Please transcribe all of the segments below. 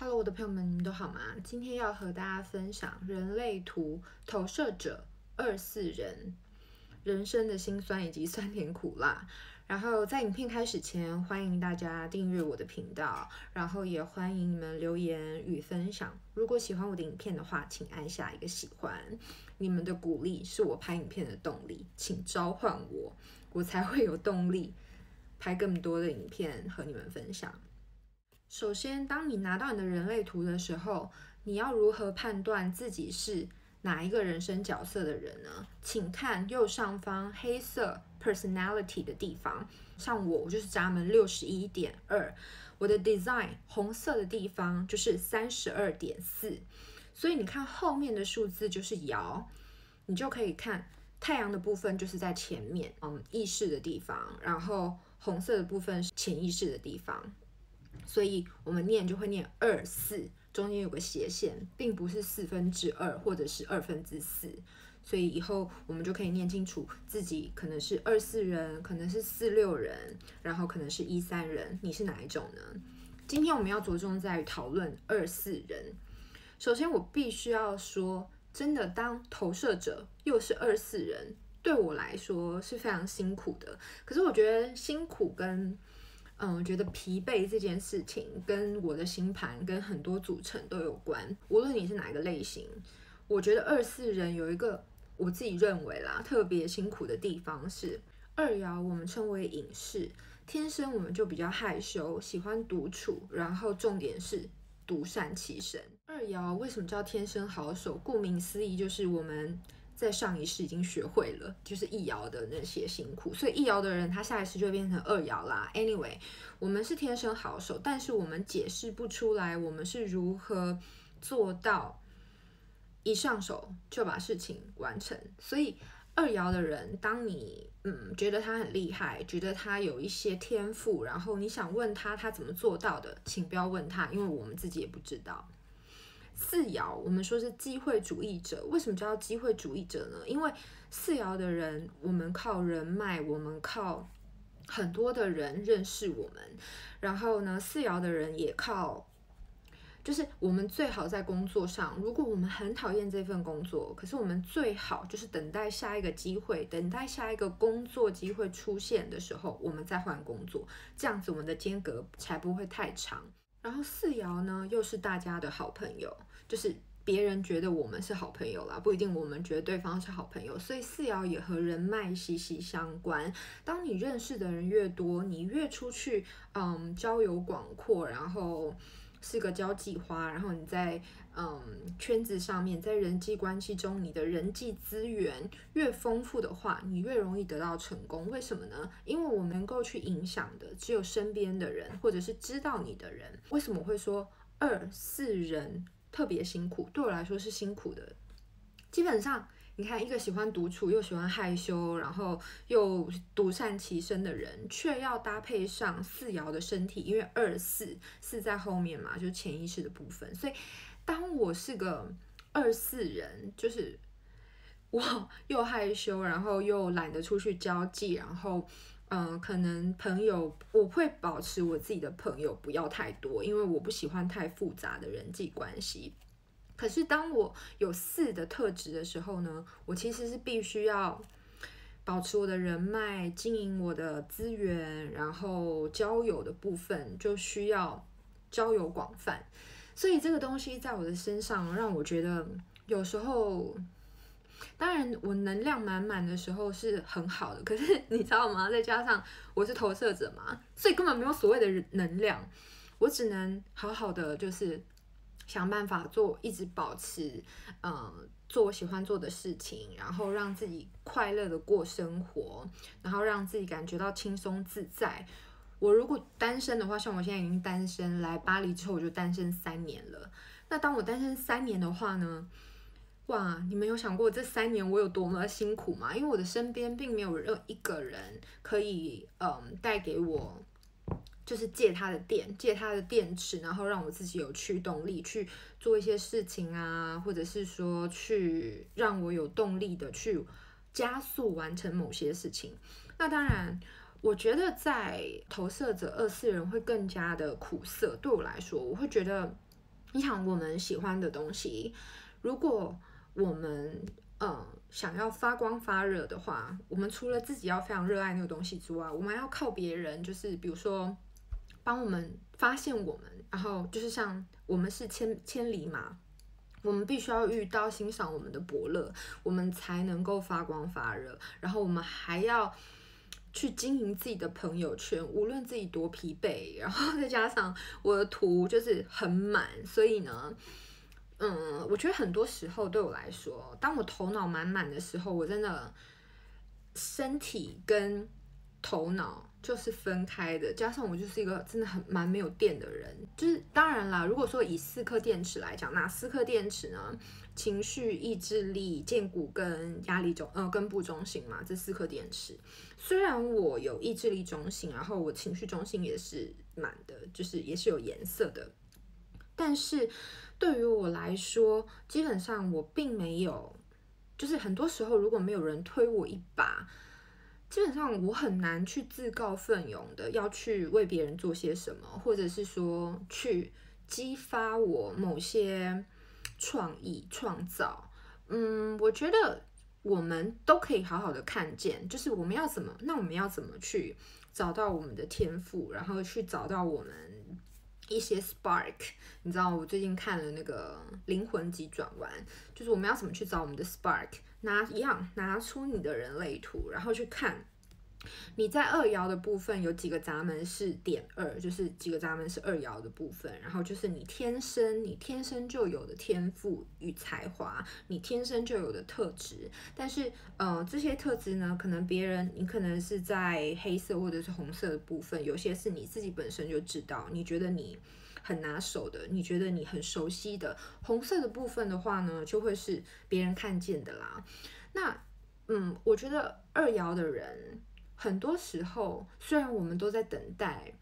Hello，我的朋友们，你们都好吗？今天要和大家分享人类图投射者二四人人生的辛酸以及酸甜苦辣。然后在影片开始前，欢迎大家订阅我的频道，然后也欢迎你们留言与分享。如果喜欢我的影片的话，请按下一个喜欢。你们的鼓励是我拍影片的动力，请召唤我，我才会有动力拍更多的影片和你们分享。首先，当你拿到你的人类图的时候，你要如何判断自己是哪一个人生角色的人呢？请看右上方黑色 personality 的地方，像我，我就是闸门六十一点二，我的 design 红色的地方就是三十二点四，所以你看后面的数字就是爻，你就可以看太阳的部分就是在前面，嗯，意识的地方，然后红色的部分是潜意识的地方。所以我们念就会念二四，中间有个斜线，并不是四分之二或者是二分之四。所以以后我们就可以念清楚自己可能是二四人，可能是四六人，然后可能是一三人。你是哪一种呢？今天我们要着重在于讨论二四人。首先，我必须要说，真的当投射者又是二四人，对我来说是非常辛苦的。可是我觉得辛苦跟嗯，我觉得疲惫这件事情跟我的星盘跟很多组成都有关。无论你是哪一个类型，我觉得二四人有一个我自己认为啦特别辛苦的地方是二爻，我们称为隐士，天生我们就比较害羞，喜欢独处，然后重点是独善其身。二爻为什么叫天生好手？顾名思义，就是我们。在上一世已经学会了，就是一爻的那些辛苦，所以一爻的人他下一世就变成二爻啦。Anyway，我们是天生好手，但是我们解释不出来我们是如何做到一上手就把事情完成。所以二爻的人，当你嗯觉得他很厉害，觉得他有一些天赋，然后你想问他他怎么做到的，请不要问他，因为我们自己也不知道。四爻，我们说是机会主义者。为什么叫机会主义者呢？因为四爻的人，我们靠人脉，我们靠很多的人认识我们。然后呢，四爻的人也靠，就是我们最好在工作上，如果我们很讨厌这份工作，可是我们最好就是等待下一个机会，等待下一个工作机会出现的时候，我们再换工作，这样子我们的间隔才不会太长。然后四爻呢，又是大家的好朋友，就是别人觉得我们是好朋友啦，不一定我们觉得对方是好朋友，所以四爻也和人脉息息相关。当你认识的人越多，你越出去，嗯，交友广阔，然后。是个交际花，然后你在嗯圈子上面，在人际关系中，你的人际资源越丰富的话，你越容易得到成功。为什么呢？因为我能够去影响的只有身边的人，或者是知道你的人。为什么我会说二四人特别辛苦？对我来说是辛苦的，基本上。你看，一个喜欢独处又喜欢害羞，然后又独善其身的人，却要搭配上四爻的身体，因为二四四在后面嘛，就潜意识的部分。所以，当我是个二四人，就是我又害羞，然后又懒得出去交际，然后嗯、可能朋友我会保持我自己的朋友不要太多，因为我不喜欢太复杂的人际关系。可是当我有四的特质的时候呢，我其实是必须要保持我的人脉，经营我的资源，然后交友的部分就需要交友广泛。所以这个东西在我的身上让我觉得有时候，当然我能量满满的时候是很好的，可是你知道吗？再加上我是投射者嘛，所以根本没有所谓的能量，我只能好好的就是。想办法做，一直保持，嗯，做我喜欢做的事情，然后让自己快乐的过生活，然后让自己感觉到轻松自在。我如果单身的话，像我现在已经单身，来巴黎之后我就单身三年了。那当我单身三年的话呢？哇，你们有想过这三年我有多么辛苦吗？因为我的身边并没有任一个人可以，嗯，带给我。就是借他的电，借他的电池，然后让我自己有驱动力去做一些事情啊，或者是说去让我有动力的去加速完成某些事情。那当然，我觉得在投射者二四人会更加的苦涩。对我来说，我会觉得你想我们喜欢的东西，如果我们嗯想要发光发热的话，我们除了自己要非常热爱那个东西之外，我们还要靠别人，就是比如说帮我们发现我们，然后就是像我们是千千里马，我们必须要遇到欣赏我们的伯乐，我们才能够发光发热，然后我们还要。去经营自己的朋友圈，无论自己多疲惫，然后再加上我的图就是很满，所以呢，嗯，我觉得很多时候对我来说，当我头脑满满的时候，我真的身体跟头脑就是分开的，加上我就是一个真的很蛮没有电的人，就是当然啦，如果说以四颗电池来讲，那四颗电池呢？情绪、意志力、荐骨跟压力中，呃，根部中心嘛，这四颗电池。虽然我有意志力中心，然后我情绪中心也是满的，就是也是有颜色的。但是对于我来说，基本上我并没有，就是很多时候如果没有人推我一把，基本上我很难去自告奋勇的要去为别人做些什么，或者是说去激发我某些。创意创造，嗯，我觉得我们都可以好好的看见，就是我们要怎么，那我们要怎么去找到我们的天赋，然后去找到我们一些 spark。你知道，我最近看了那个《灵魂急转弯》，就是我们要怎么去找我们的 spark，拿一样拿出你的人类图，然后去看。你在二爻的部分有几个闸门是点二，就是几个闸门是二爻的部分，然后就是你天生你天生就有的天赋与才华，你天生就有的特质。但是，呃，这些特质呢，可能别人你可能是在黑色或者是红色的部分，有些是你自己本身就知道，你觉得你很拿手的，你觉得你很熟悉的。红色的部分的话呢，就会是别人看见的啦。那，嗯，我觉得二爻的人。很多时候，虽然我们都在等待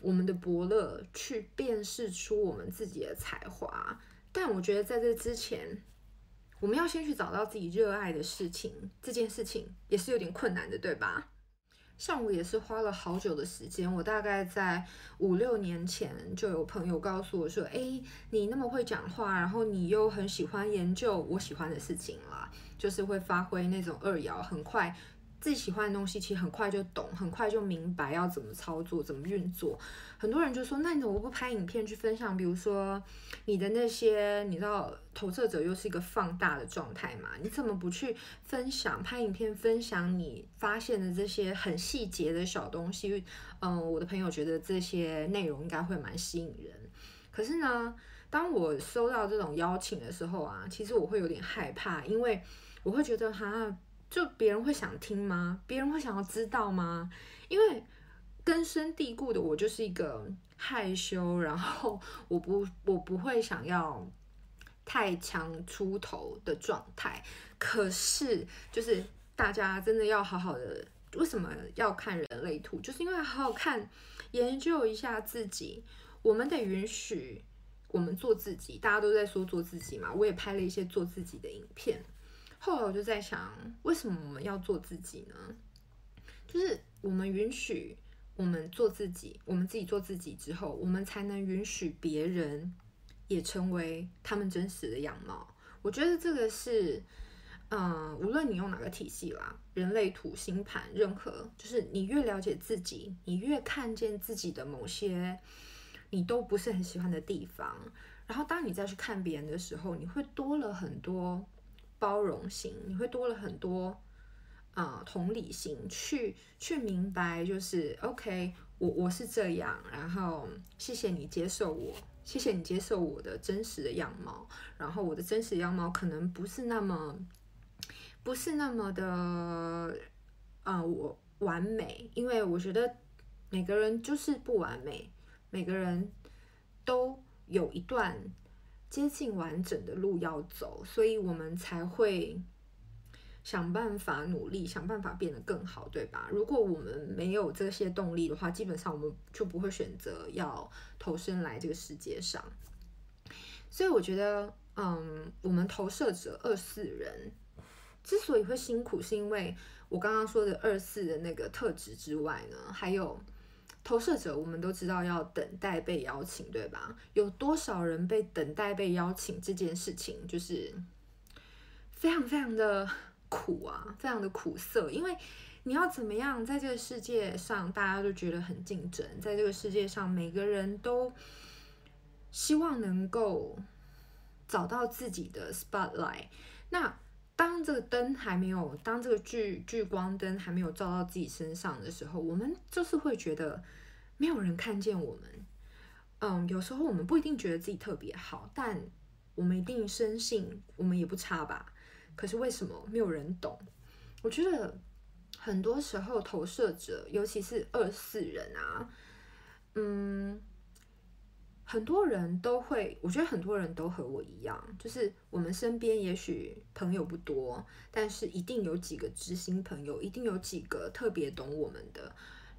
我们的伯乐去辨识出我们自己的才华，但我觉得在这之前，我们要先去找到自己热爱的事情，这件事情也是有点困难的，对吧？像我也是花了好久的时间，我大概在五六年前就有朋友告诉我说：“诶，你那么会讲话，然后你又很喜欢研究我喜欢的事情啦，就是会发挥那种二爻，很快。”自己喜欢的东西，其实很快就懂，很快就明白要怎么操作、怎么运作。很多人就说：“那你怎么不拍影片去分享？比如说你的那些，你知道，投射者又是一个放大的状态嘛？你怎么不去分享、拍影片分享你发现的这些很细节的小东西？”嗯，我的朋友觉得这些内容应该会蛮吸引人。可是呢，当我收到这种邀请的时候啊，其实我会有点害怕，因为我会觉得哈。就别人会想听吗？别人会想要知道吗？因为根深蒂固的，我就是一个害羞，然后我不我不会想要太强出头的状态。可是，就是大家真的要好好的，为什么要看人类图？就是因为好好看，研究一下自己。我们得允许我们做自己。大家都在说做自己嘛，我也拍了一些做自己的影片。后来我就在想，为什么我们要做自己呢？就是我们允许我们做自己，我们自己做自己之后，我们才能允许别人也成为他们真实的样貌。我觉得这个是，嗯，无论你用哪个体系啦，人类图、星盘，任何，就是你越了解自己，你越看见自己的某些你都不是很喜欢的地方，然后当你再去看别人的时候，你会多了很多。包容心，你会多了很多啊、同理心，去去明白，就是 OK，我我是这样，然后谢谢你接受我，谢谢你接受我的真实的样貌，然后我的真实样貌可能不是那么不是那么的啊、我完美，因为我觉得每个人就是不完美，每个人都有一段。接近完整的路要走，所以我们才会想办法努力，想办法变得更好，对吧？如果我们没有这些动力的话，基本上我们就不会选择要投身来这个世界上。所以我觉得，嗯，我们投射者二四人之所以会辛苦，是因为我刚刚说的二四的那个特质之外呢，还有投射者，我们都知道要等待被邀请，对吧？有多少人被等待被邀请这件事情，就是非常非常的苦啊，非常的苦涩。因为你要怎么样在这个世界上，大家都觉得很竞争，在这个世界上，每个人都希望能够找到自己的 spotlight。那当这个灯还没有，当这个聚聚光灯还没有照到自己身上的时候，我们就是会觉得没有人看见我们。嗯，有时候我们不一定觉得自己特别好，但我们一定深信我们也不差吧。可是为什么没有人懂？我觉得很多时候投射者，尤其是二四人啊，嗯。很多人都会，我觉得很多人都和我一样，就是我们身边也许朋友不多，但是一定有几个知心朋友，一定有几个特别懂我们的。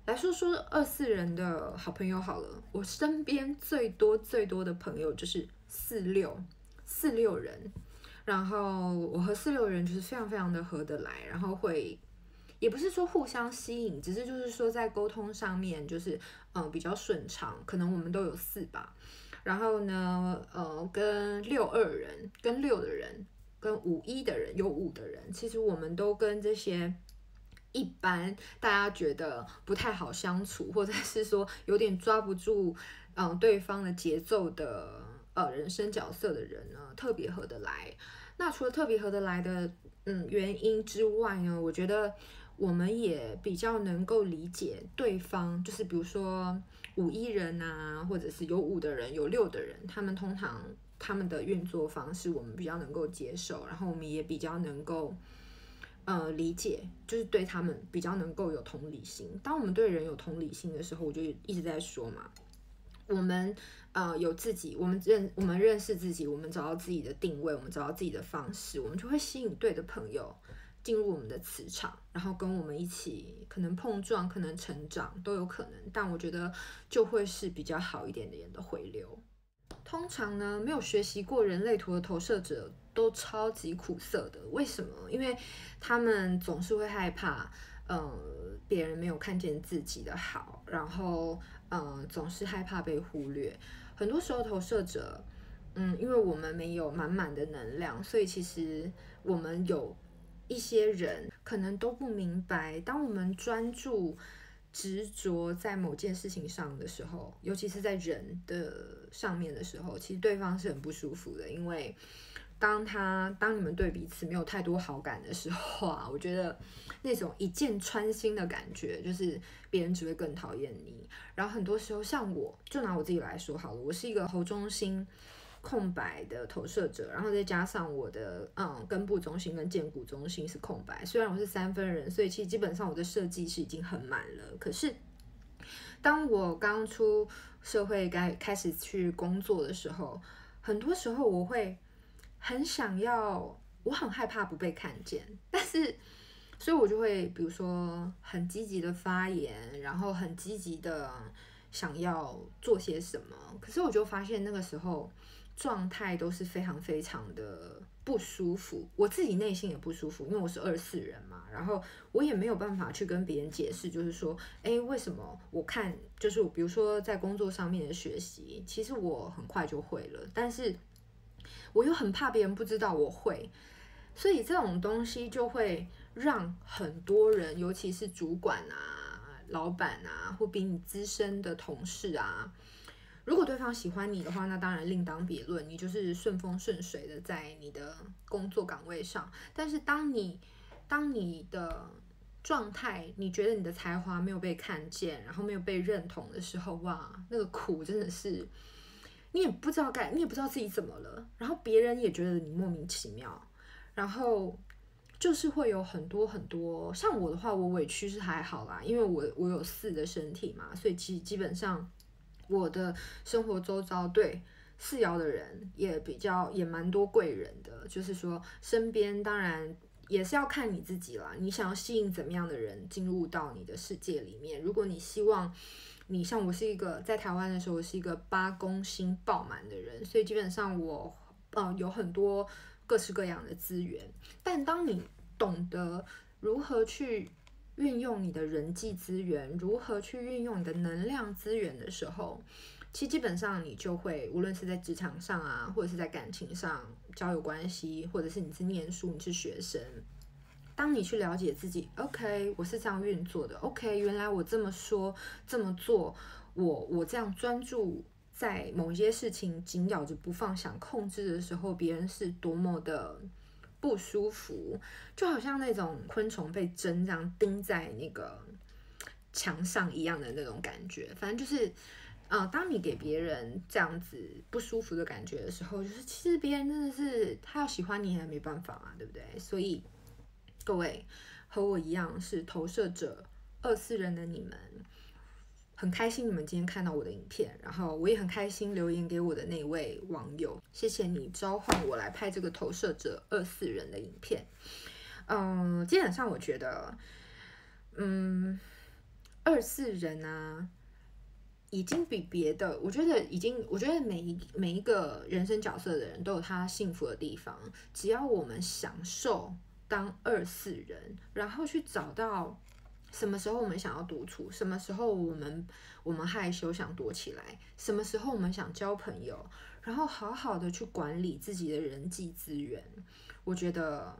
来说说二四人的好朋友好了，我身边最多最多的朋友就是四六四六人，然后我和四六人就是非常非常的合得来，然后会。也不是说互相吸引，只是就是说在沟通上面就是嗯比较顺畅，可能我们都有四吧。然后呢，呃，跟六二人、跟六的人、跟五一的人有五的人，其实我们都跟这些一般大家觉得不太好相处，或者是说有点抓不住嗯对方的节奏的呃人生角色的人呢，特别合得来。那除了特别合得来的嗯原因之外呢，我觉得。我们也比较能够理解对方，就是比如说五一人啊，或者是有五的人、有六的人，他们通常他们的运作方式我们比较能够接受，然后我们也比较能够呃理解，就是对他们比较能够有同理心。当我们对人有同理心的时候，我就一直在说嘛，我们呃有自己，我们认我们认识自己，我们找到自己的定位，我们找到自己的方式，我们就会吸引对的朋友。进入我们的磁场，然后跟我们一起可能碰撞，可能成长都有可能，但我觉得就会是比较好一点点的回流。通常呢，没有学习过人类图的投射者都超级苦涩的。为什么？因为他们总是会害怕，呃，别人没有看见自己的好，然后，呃，总是害怕被忽略。很多时候，投射者，嗯，因为我们没有满满的能量，所以其实我们有。一些人可能都不明白，当我们专注、执着在某件事情上的时候，尤其是在人的上面的时候，其实对方是很不舒服的。因为当他当你们对彼此没有太多好感的时候啊，我觉得那种一箭穿心的感觉，就是别人只会更讨厌你。然后很多时候，像我就拿我自己来说好了，我是一个侯中心。空白的投射者，然后再加上我的嗯根部中心跟建骨中心是空白。虽然我是三分人，所以其实基本上我的设计是已经很满了。可是当我刚出社会该开始去工作的时候，很多时候我会很想要，我很害怕不被看见，但是所以我就会比如说很积极的发言，然后很积极的想要做些什么。可是我就发现那个时候。状态都是非常非常的不舒服，我自己内心也不舒服，因为我是二四人嘛，然后我也没有办法去跟别人解释，就是说，诶，为什么我看就是比如说在工作上面的学习，其实我很快就会了，但是我又很怕别人不知道我会，所以这种东西就会让很多人，尤其是主管啊、老板啊，或比你资深的同事啊。如果对方喜欢你的话，那当然另当别论，你就是顺风顺水的在你的工作岗位上。但是当你当你的状态，你觉得你的才华没有被看见，然后没有被认同的时候，哇，那个苦真的是你也不知道该，你也不知道自己怎么了，然后别人也觉得你莫名其妙，然后就是会有很多很多。像我的话，我委屈是还好啦，因为我我有四的身体嘛，所以其实基本上。我的生活周遭对四爻的人也比较也蛮多贵人的，就是说身边当然也是要看你自己啦，你想要吸引怎么样的人进入到你的世界里面？如果你希望你像我是一个在台湾的时候，我是一个八宫星爆满的人，所以基本上我、呃、有很多各式各样的资源。但当你懂得如何去运用你的人际资源，如何去运用你的能量资源的时候，其实基本上你就会，无论是在职场上啊，或者是在感情上、交友关系，或者是你是念书、你是学生，当你去了解自己，OK，我是这样运作的，OK，原来我这么说、这么做，我我这样专注在某一些事情紧咬着不放、想控制的时候，别人是多么的。不舒服，就好像那种昆虫被针这样钉在那个墙上一样的那种感觉。反正就是，啊、呃，当你给别人这样子不舒服的感觉的时候，就是其实别人真的是他要喜欢你还没办法啊，对不对？所以各位和我一样是投射者二四人的你们。很开心你们今天看到我的影片，然后我也很开心留言给我的那位网友，谢谢你召唤我来拍这个投射者二四人的影片。嗯，基本上我觉得，嗯，二四人啊，已经比别的，我觉得已经，我觉得每一每一个人生角色的人都有他幸福的地方，只要我们享受当二四人，然后去找到。什么时候我们想要独处？什么时候我们我们害羞想躲起来？什么时候我们想交朋友？然后好好的去管理自己的人际资源。我觉得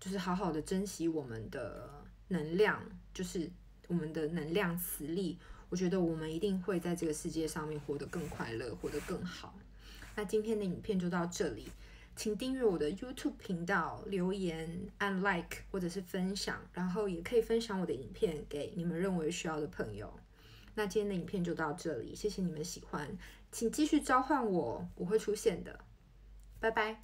就是好好的珍惜我们的能量，就是我们的能量磁力。我觉得我们一定会在这个世界上面活得更快乐，活得更好。那今天的影片就到这里。请订阅我的 YouTube 频道，留言按 Like 或者是分享，然后也可以分享我的影片给你们认为需要的朋友。那今天的影片就到这里，谢谢你们喜欢，请继续召唤我，我会出现的，拜拜。